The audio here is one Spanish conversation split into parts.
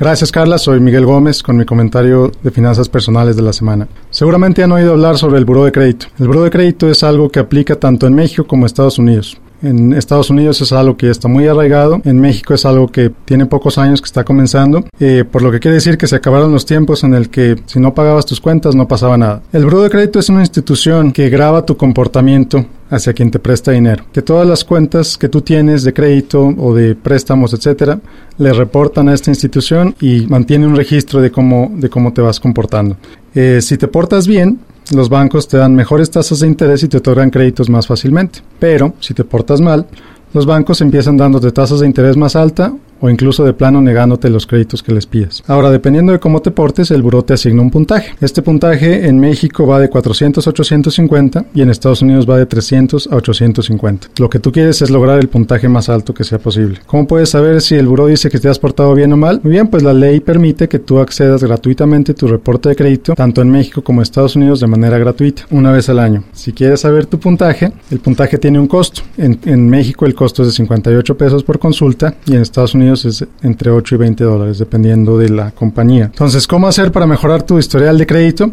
Gracias Carla, soy Miguel Gómez con mi comentario de finanzas personales de la semana. Seguramente han oído hablar sobre el Buró de Crédito. El Buró de Crédito es algo que aplica tanto en México como en Estados Unidos. En Estados Unidos es algo que está muy arraigado, en México es algo que tiene pocos años que está comenzando, eh, por lo que quiere decir que se acabaron los tiempos en el que si no pagabas tus cuentas no pasaba nada. El Buró de Crédito es una institución que graba tu comportamiento hacia quien te presta dinero. Que todas las cuentas que tú tienes de crédito o de préstamos, etcétera, le reportan a esta institución y mantiene un registro de cómo, de cómo te vas comportando. Eh, si te portas bien, los bancos te dan mejores tasas de interés y te otorgan créditos más fácilmente. Pero si te portas mal, los bancos empiezan dándote tasas de interés más alta o incluso de plano negándote los créditos que les pidas. Ahora, dependiendo de cómo te portes, el buró te asigna un puntaje. Este puntaje en México va de 400 a 850 y en Estados Unidos va de 300 a 850. Lo que tú quieres es lograr el puntaje más alto que sea posible. ¿Cómo puedes saber si el buró dice que te has portado bien o mal? Muy bien, pues la ley permite que tú accedas gratuitamente a tu reporte de crédito, tanto en México como en Estados Unidos, de manera gratuita, una vez al año. Si quieres saber tu puntaje, el puntaje tiene un costo. En, en México el costo es de 58 pesos por consulta y en Estados Unidos es entre 8 y 20 dólares, dependiendo de la compañía. Entonces, ¿cómo hacer para mejorar tu historial de crédito?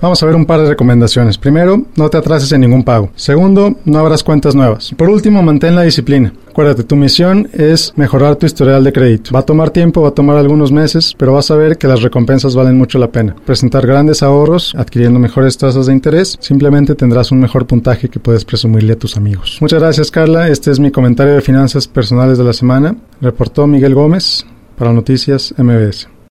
Vamos a ver un par de recomendaciones. Primero, no te atrases en ningún pago. Segundo, no abras cuentas nuevas. Por último, mantén la disciplina. Acuérdate, tu misión es mejorar tu historial de crédito. Va a tomar tiempo, va a tomar algunos meses, pero vas a ver que las recompensas valen mucho la pena. Presentar grandes ahorros, adquiriendo mejores tasas de interés, simplemente tendrás un mejor puntaje que puedes presumirle a tus amigos. Muchas gracias, Carla. Este es mi comentario de finanzas personales de la semana. Reportó Miguel Gómez para Noticias MBS.